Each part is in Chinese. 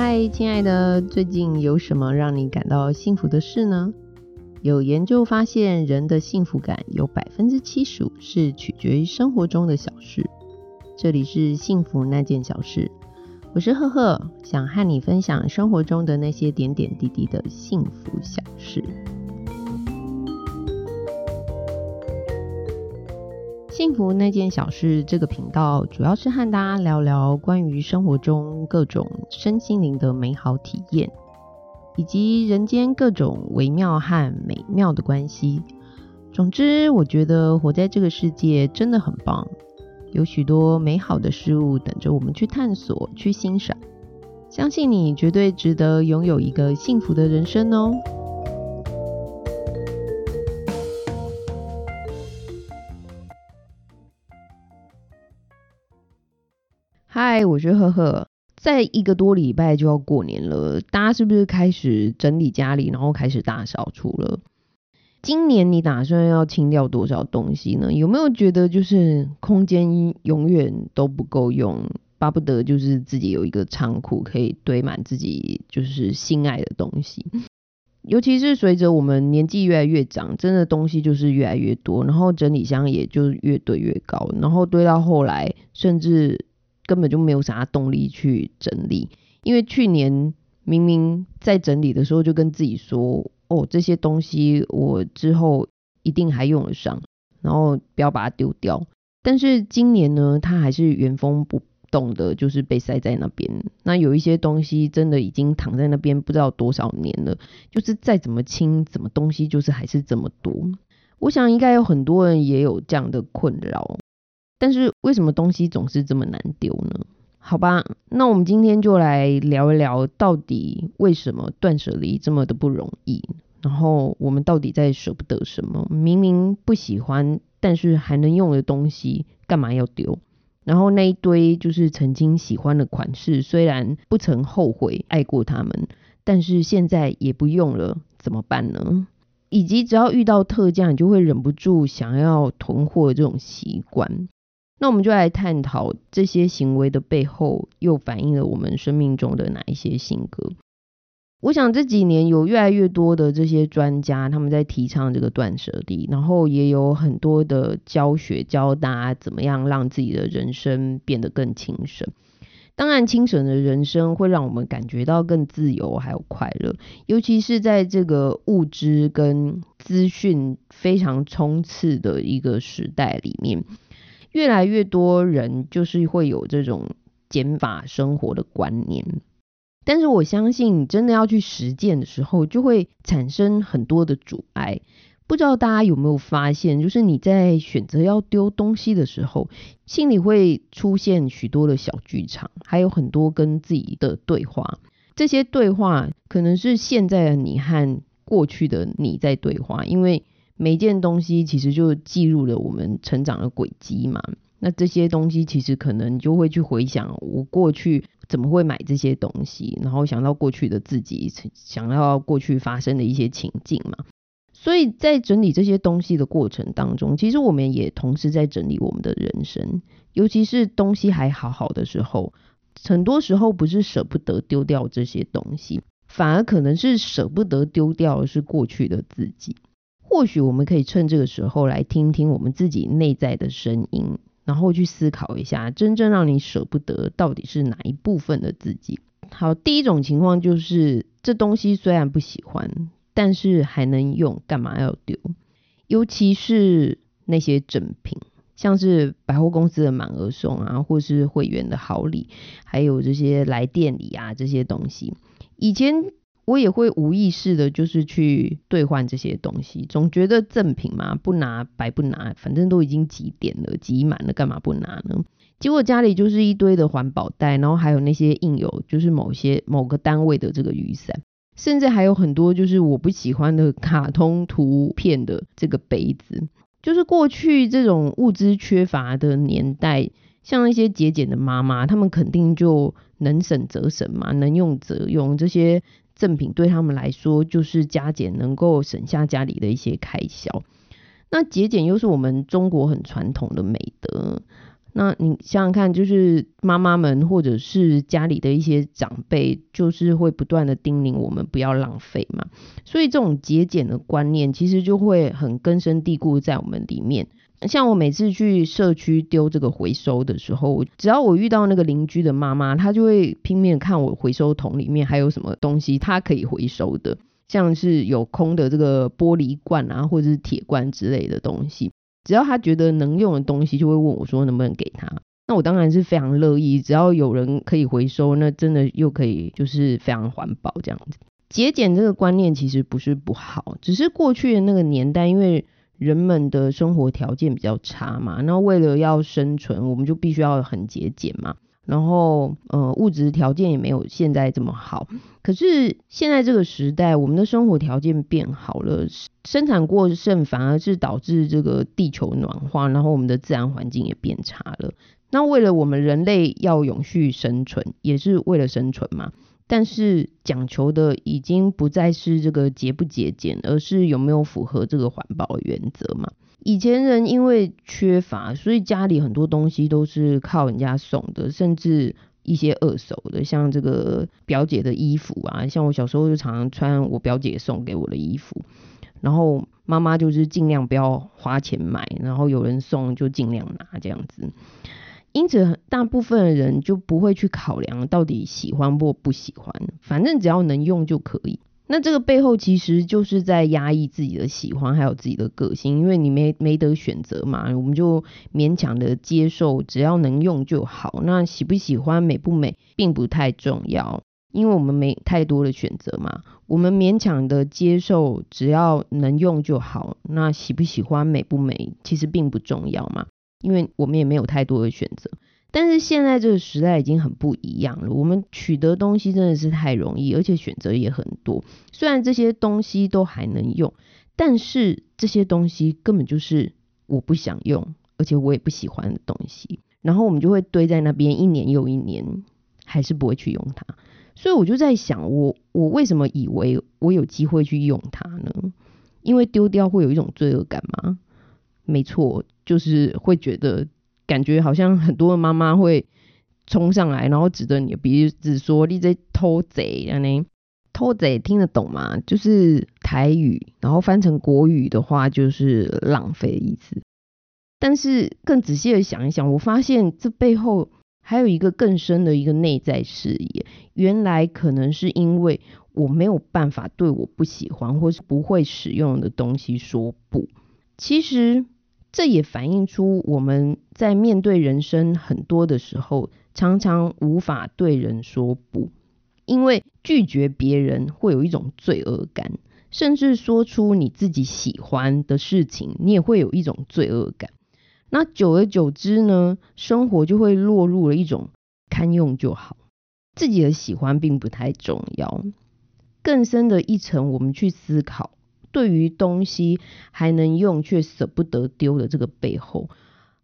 嗨，亲爱的，最近有什么让你感到幸福的事呢？有研究发现，人的幸福感有百分之七十五是取决于生活中的小事。这里是幸福那件小事，我是赫赫，想和你分享生活中的那些点点滴滴的幸福小事。幸福那件小事这个频道，主要是和大家聊聊关于生活中各种身心灵的美好体验，以及人间各种微妙和美妙的关系。总之，我觉得活在这个世界真的很棒，有许多美好的事物等着我们去探索、去欣赏。相信你绝对值得拥有一个幸福的人生哦！嗨，我是赫赫。在一个多礼拜就要过年了，大家是不是开始整理家里，然后开始大扫除了？今年你打算要清掉多少东西呢？有没有觉得就是空间永远都不够用，巴不得就是自己有一个仓库可以堆满自己就是心爱的东西？尤其是随着我们年纪越来越长，真的东西就是越来越多，然后整理箱也就越堆越高，然后堆到后来甚至。根本就没有啥动力去整理，因为去年明明在整理的时候就跟自己说，哦，这些东西我之后一定还用得上，然后不要把它丢掉。但是今年呢，它还是原封不动的，就是被塞在那边。那有一些东西真的已经躺在那边不知道多少年了，就是再怎么清，怎么东西就是还是这么多。我想应该有很多人也有这样的困扰。但是为什么东西总是这么难丢呢？好吧，那我们今天就来聊一聊，到底为什么断舍离这么的不容易？然后我们到底在舍不得什么？明明不喜欢，但是还能用的东西，干嘛要丢？然后那一堆就是曾经喜欢的款式，虽然不曾后悔爱过他们，但是现在也不用了，怎么办呢？以及只要遇到特价，你就会忍不住想要囤货这种习惯。那我们就来探讨这些行为的背后，又反映了我们生命中的哪一些性格？我想这几年有越来越多的这些专家，他们在提倡这个断舍离，然后也有很多的教学教大家怎么样让自己的人生变得更轻省。当然，轻省的人生会让我们感觉到更自由还有快乐，尤其是在这个物质跟资讯非常冲刺的一个时代里面。越来越多人就是会有这种减法生活的观念，但是我相信真的要去实践的时候，就会产生很多的阻碍。不知道大家有没有发现，就是你在选择要丢东西的时候，心里会出现许多的小剧场，还有很多跟自己的对话。这些对话可能是现在的你和过去的你在对话，因为。每件东西其实就记录了我们成长的轨迹嘛。那这些东西其实可能就会去回想我过去怎么会买这些东西，然后想到过去的自己，想要过去发生的一些情境嘛。所以在整理这些东西的过程当中，其实我们也同时在整理我们的人生。尤其是东西还好好的时候，很多时候不是舍不得丢掉这些东西，反而可能是舍不得丢掉的是过去的自己。或许我们可以趁这个时候来听听我们自己内在的声音，然后去思考一下，真正让你舍不得到底是哪一部分的自己。好，第一种情况就是这东西虽然不喜欢，但是还能用，干嘛要丢？尤其是那些赠品，像是百货公司的满额送啊，或是会员的好礼，还有这些来店里啊这些东西，以前。我也会无意识的，就是去兑换这些东西，总觉得赠品嘛，不拿白不拿，反正都已经集点了，集满了，干嘛不拿呢？结果家里就是一堆的环保袋，然后还有那些印有就是某些某个单位的这个雨伞，甚至还有很多就是我不喜欢的卡通图片的这个杯子。就是过去这种物资缺乏的年代，像一些节俭的妈妈，他们肯定就能省则省嘛，能用则用这些。赠品对他们来说就是加减，能够省下家里的一些开销。那节俭又是我们中国很传统的美德，那你想想看，就是妈妈们或者是家里的一些长辈，就是会不断的叮咛我们不要浪费嘛。所以这种节俭的观念，其实就会很根深蒂固在我们里面。像我每次去社区丢这个回收的时候，只要我遇到那个邻居的妈妈，她就会拼命看我回收桶里面还有什么东西，她可以回收的，像是有空的这个玻璃罐啊，或者是铁罐之类的东西。只要她觉得能用的东西，就会问我说能不能给她。那我当然是非常乐意，只要有人可以回收，那真的又可以就是非常环保这样子。节俭这个观念其实不是不好，只是过去的那个年代，因为人们的生活条件比较差嘛，那为了要生存，我们就必须要很节俭嘛。然后，呃，物质条件也没有现在这么好。可是现在这个时代，我们的生活条件变好了，生产过剩反而是导致这个地球暖化，然后我们的自然环境也变差了。那为了我们人类要永续生存，也是为了生存嘛。但是讲求的已经不再是这个节不节俭，而是有没有符合这个环保原则嘛。以前人因为缺乏，所以家里很多东西都是靠人家送的，甚至一些二手的，像这个表姐的衣服啊，像我小时候就常常穿我表姐送给我的衣服，然后妈妈就是尽量不要花钱买，然后有人送就尽量拿这样子，因此大部分的人就不会去考量到底喜欢或不喜欢，反正只要能用就可以。那这个背后其实就是在压抑自己的喜欢，还有自己的个性，因为你没没得选择嘛，我们就勉强的接受，只要能用就好。那喜不喜欢、美不美，并不太重要，因为我们没太多的选择嘛。我们勉强的接受，只要能用就好。那喜不喜欢、美不美，其实并不重要嘛，因为我们也没有太多的选择。但是现在这个时代已经很不一样了，我们取得东西真的是太容易，而且选择也很多。虽然这些东西都还能用，但是这些东西根本就是我不想用，而且我也不喜欢的东西。然后我们就会堆在那边，一年又一年，还是不会去用它。所以我就在想，我我为什么以为我有机会去用它呢？因为丢掉会有一种罪恶感吗？没错，就是会觉得。感觉好像很多妈妈会冲上来，然后指着你的鼻子说：“你在偷贼啊？你偷贼听得懂吗？就是台语，然后翻成国语的话就是浪费的意思。但是更仔细的想一想，我发现这背后还有一个更深的一个内在视野。原来可能是因为我没有办法对我不喜欢或是不会使用的东西说不。其实。这也反映出我们在面对人生很多的时候，常常无法对人说不，因为拒绝别人会有一种罪恶感，甚至说出你自己喜欢的事情，你也会有一种罪恶感。那久而久之呢，生活就会落入了一种堪用就好，自己的喜欢并不太重要。更深的一层，我们去思考。对于东西还能用却舍不得丢的这个背后，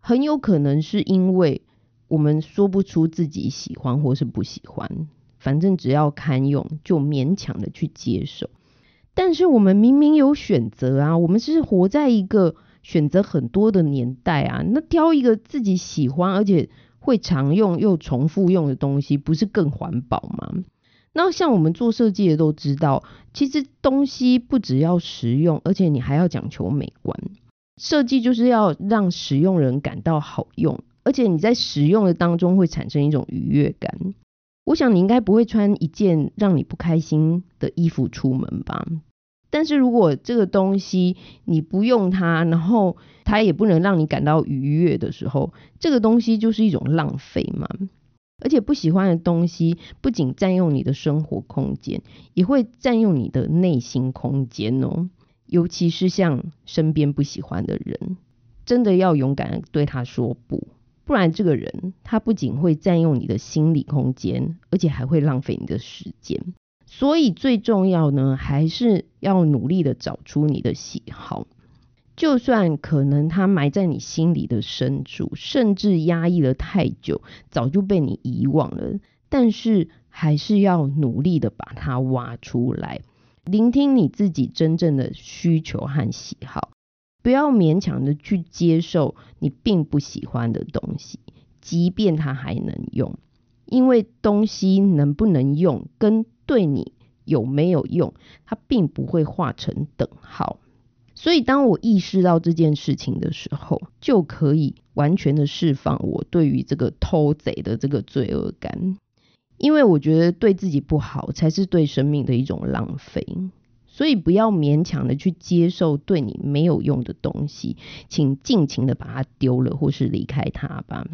很有可能是因为我们说不出自己喜欢或是不喜欢，反正只要堪用就勉强的去接受。但是我们明明有选择啊，我们是活在一个选择很多的年代啊，那挑一个自己喜欢而且会常用又重复用的东西，不是更环保吗？那像我们做设计的都知道，其实东西不只要实用，而且你还要讲求美观。设计就是要让使用人感到好用，而且你在使用的当中会产生一种愉悦感。我想你应该不会穿一件让你不开心的衣服出门吧？但是如果这个东西你不用它，然后它也不能让你感到愉悦的时候，这个东西就是一种浪费嘛。而且不喜欢的东西，不仅占用你的生活空间，也会占用你的内心空间哦。尤其是像身边不喜欢的人，真的要勇敢对他说不，不然这个人他不仅会占用你的心理空间，而且还会浪费你的时间。所以最重要呢，还是要努力的找出你的喜好。就算可能它埋在你心里的深处，甚至压抑了太久，早就被你遗忘了，但是还是要努力的把它挖出来，聆听你自己真正的需求和喜好，不要勉强的去接受你并不喜欢的东西，即便它还能用，因为东西能不能用跟对你有没有用，它并不会画成等号。所以，当我意识到这件事情的时候，就可以完全的释放我对于这个偷贼的这个罪恶感，因为我觉得对自己不好，才是对生命的一种浪费。所以，不要勉强的去接受对你没有用的东西，请尽情的把它丢了，或是离开它吧。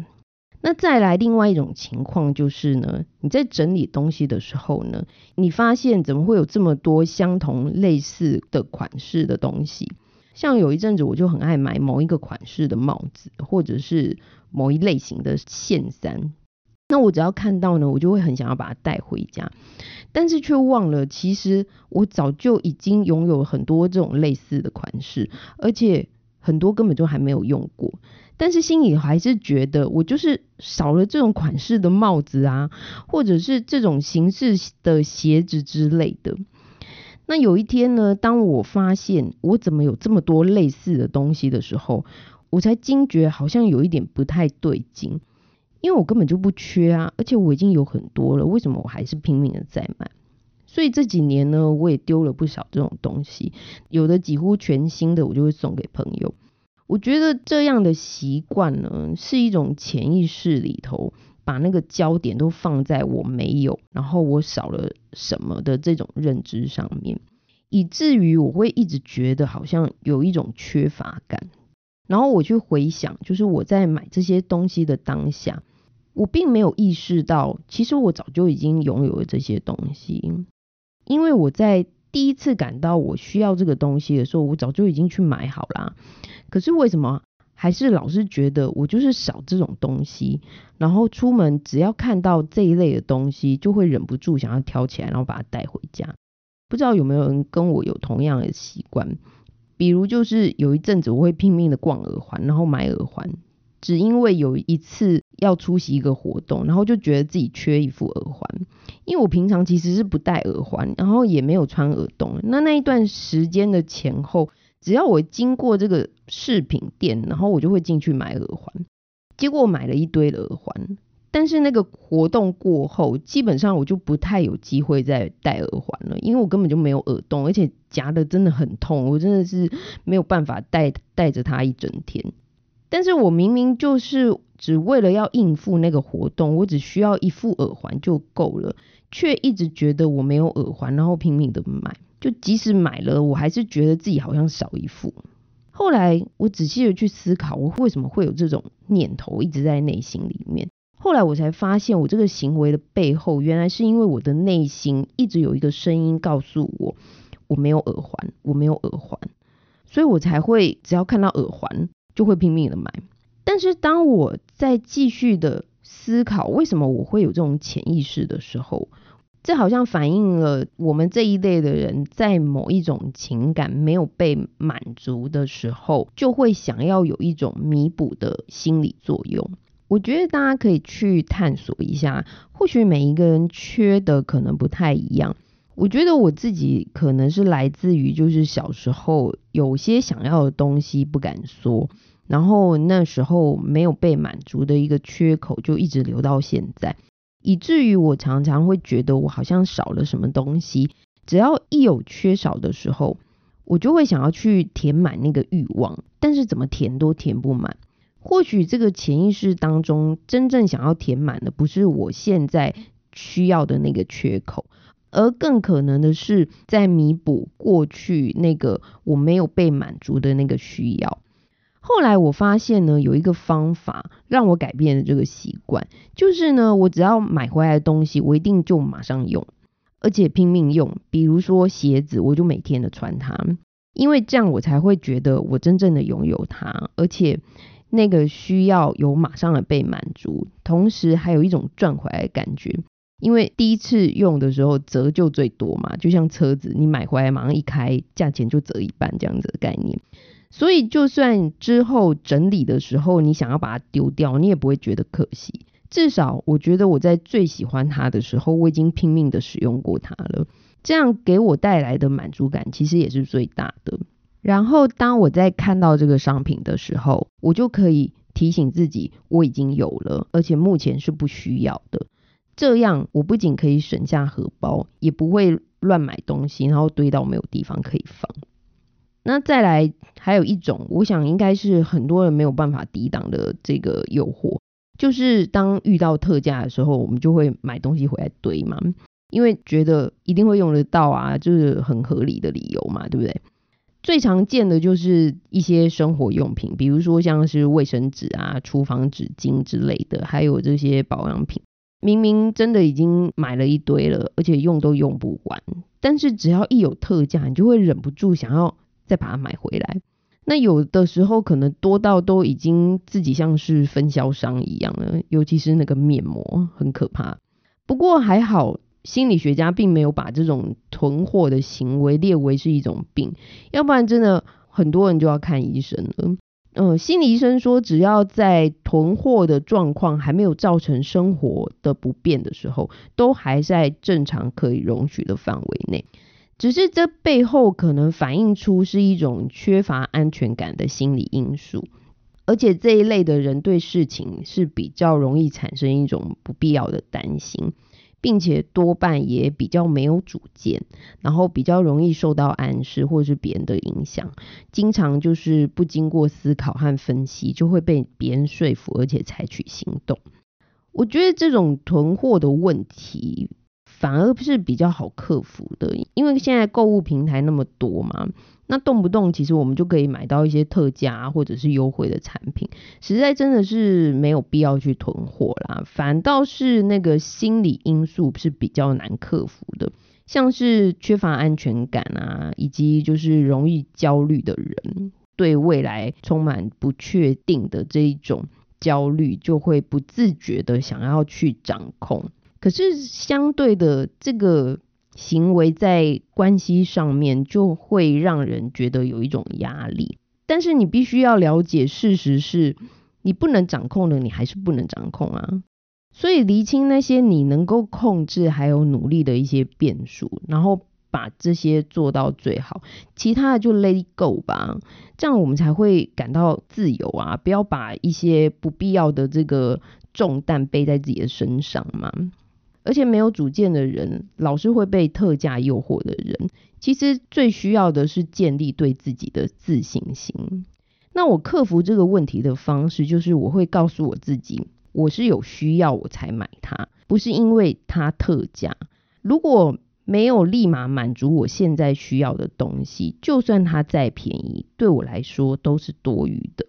那再来另外一种情况就是呢，你在整理东西的时候呢，你发现怎么会有这么多相同类似的款式的东西？像有一阵子我就很爱买某一个款式的帽子，或者是某一类型的线衫。那我只要看到呢，我就会很想要把它带回家，但是却忘了，其实我早就已经拥有很多这种类似的款式，而且很多根本就还没有用过。但是心里还是觉得，我就是少了这种款式的帽子啊，或者是这种形式的鞋子之类的。那有一天呢，当我发现我怎么有这么多类似的东西的时候，我才惊觉好像有一点不太对劲，因为我根本就不缺啊，而且我已经有很多了，为什么我还是拼命的在买？所以这几年呢，我也丢了不少这种东西，有的几乎全新的，我就会送给朋友。我觉得这样的习惯呢，是一种潜意识里头把那个焦点都放在我没有，然后我少了什么的这种认知上面，以至于我会一直觉得好像有一种缺乏感。然后我去回想，就是我在买这些东西的当下，我并没有意识到，其实我早就已经拥有了这些东西，因为我在。第一次感到我需要这个东西的时候，我早就已经去买好啦。可是为什么还是老是觉得我就是少这种东西？然后出门只要看到这一类的东西，就会忍不住想要挑起来，然后把它带回家。不知道有没有人跟我有同样的习惯？比如就是有一阵子我会拼命的逛耳环，然后买耳环。只因为有一次要出席一个活动，然后就觉得自己缺一副耳环，因为我平常其实是不戴耳环，然后也没有穿耳洞。那那一段时间的前后，只要我经过这个饰品店，然后我就会进去买耳环。结果我买了一堆的耳环，但是那个活动过后，基本上我就不太有机会再戴耳环了，因为我根本就没有耳洞，而且夹的真的很痛，我真的是没有办法戴戴着它一整天。但是我明明就是只为了要应付那个活动，我只需要一副耳环就够了，却一直觉得我没有耳环，然后拼命的买，就即使买了，我还是觉得自己好像少一副。后来我仔细的去思考，我为什么会有这种念头一直在内心里面。后来我才发现，我这个行为的背后，原来是因为我的内心一直有一个声音告诉我，我没有耳环，我没有耳环，所以我才会只要看到耳环。就会拼命的买，但是当我在继续的思考为什么我会有这种潜意识的时候，这好像反映了我们这一类的人在某一种情感没有被满足的时候，就会想要有一种弥补的心理作用。我觉得大家可以去探索一下，或许每一个人缺的可能不太一样。我觉得我自己可能是来自于，就是小时候有些想要的东西不敢说，然后那时候没有被满足的一个缺口，就一直留到现在，以至于我常常会觉得我好像少了什么东西。只要一有缺少的时候，我就会想要去填满那个欲望，但是怎么填都填不满。或许这个潜意识当中真正想要填满的，不是我现在需要的那个缺口。而更可能的是，在弥补过去那个我没有被满足的那个需要。后来我发现呢，有一个方法让我改变了这个习惯，就是呢，我只要买回来的东西，我一定就马上用，而且拼命用。比如说鞋子，我就每天的穿它，因为这样我才会觉得我真正的拥有它，而且那个需要有马上的被满足，同时还有一种赚回来的感觉。因为第一次用的时候折旧最多嘛，就像车子，你买回来马上一开，价钱就折一半这样子的概念。所以就算之后整理的时候，你想要把它丢掉，你也不会觉得可惜。至少我觉得我在最喜欢它的时候，我已经拼命的使用过它了，这样给我带来的满足感其实也是最大的。然后当我在看到这个商品的时候，我就可以提醒自己我已经有了，而且目前是不需要的。这样我不仅可以省下荷包，也不会乱买东西，然后堆到没有地方可以放。那再来，还有一种，我想应该是很多人没有办法抵挡的这个诱惑，就是当遇到特价的时候，我们就会买东西回来堆嘛，因为觉得一定会用得到啊，就是很合理的理由嘛，对不对？最常见的就是一些生活用品，比如说像是卫生纸啊、厨房纸巾之类的，还有这些保养品，明明真的已经买了一堆了，而且用都用不完，但是只要一有特价，你就会忍不住想要。再把它买回来，那有的时候可能多到都已经自己像是分销商一样了，尤其是那个面膜很可怕。不过还好，心理学家并没有把这种囤货的行为列为是一种病，要不然真的很多人就要看医生了。嗯，心理医生说，只要在囤货的状况还没有造成生活的不便的时候，都还在正常可以容许的范围内。只是这背后可能反映出是一种缺乏安全感的心理因素，而且这一类的人对事情是比较容易产生一种不必要的担心，并且多半也比较没有主见，然后比较容易受到暗示或是别人的影响，经常就是不经过思考和分析就会被别人说服，而且采取行动。我觉得这种囤货的问题。反而不是比较好克服的，因为现在购物平台那么多嘛，那动不动其实我们就可以买到一些特价或者是优惠的产品，实在真的是没有必要去囤货啦。反倒是那个心理因素是比较难克服的，像是缺乏安全感啊，以及就是容易焦虑的人，对未来充满不确定的这一种焦虑，就会不自觉的想要去掌控。可是相对的，这个行为在关系上面就会让人觉得有一种压力。但是你必须要了解，事实是你不能掌控的，你还是不能掌控啊。所以厘清那些你能够控制还有努力的一些变数，然后把这些做到最好，其他的就 let go 吧。这样我们才会感到自由啊！不要把一些不必要的这个重担背在自己的身上嘛。而且没有主见的人，老是会被特价诱惑的人，其实最需要的是建立对自己的自信心。那我克服这个问题的方式，就是我会告诉我自己，我是有需要我才买它，不是因为它特价。如果没有立马满足我现在需要的东西，就算它再便宜，对我来说都是多余的。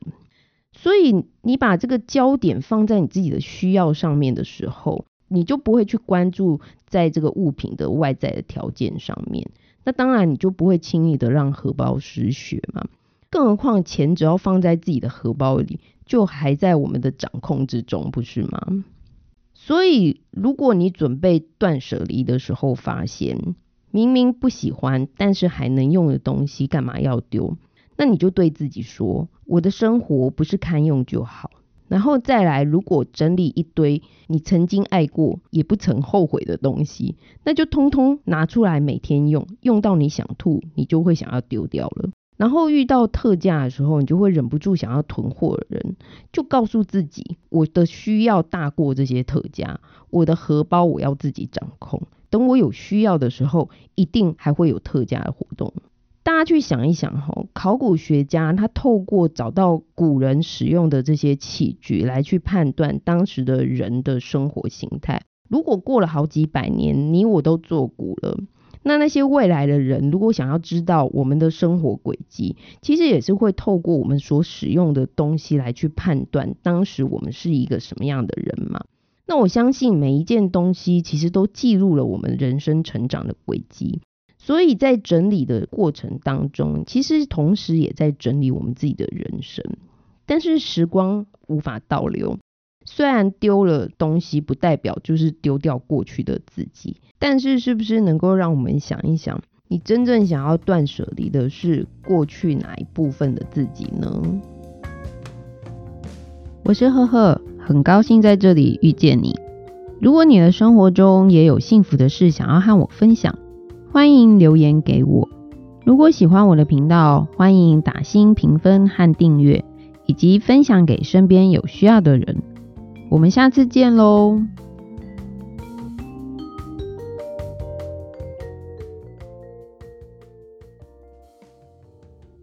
所以你把这个焦点放在你自己的需要上面的时候，你就不会去关注在这个物品的外在的条件上面，那当然你就不会轻易的让荷包失血嘛。更何况钱只要放在自己的荷包里，就还在我们的掌控之中，不是吗？所以如果你准备断舍离的时候，发现明明不喜欢但是还能用的东西，干嘛要丢？那你就对自己说：我的生活不是堪用就好。然后再来，如果整理一堆你曾经爱过也不曾后悔的东西，那就通通拿出来每天用，用到你想吐，你就会想要丢掉了。然后遇到特价的时候，你就会忍不住想要囤货的人，就告诉自己，我的需要大过这些特价，我的荷包我要自己掌控。等我有需要的时候，一定还会有特价的活动。大家去想一想哈，考古学家他透过找到古人使用的这些器具来去判断当时的人的生活形态。如果过了好几百年，你我都做古了，那那些未来的人如果想要知道我们的生活轨迹，其实也是会透过我们所使用的东西来去判断当时我们是一个什么样的人嘛。那我相信每一件东西其实都记录了我们人生成长的轨迹。所以在整理的过程当中，其实同时也在整理我们自己的人生。但是时光无法倒流，虽然丢了东西不代表就是丢掉过去的自己，但是是不是能够让我们想一想，你真正想要断舍离的是过去哪一部分的自己呢？我是赫赫，很高兴在这里遇见你。如果你的生活中也有幸福的事想要和我分享。欢迎留言给我。如果喜欢我的频道，欢迎打新评分和订阅，以及分享给身边有需要的人。我们下次见喽！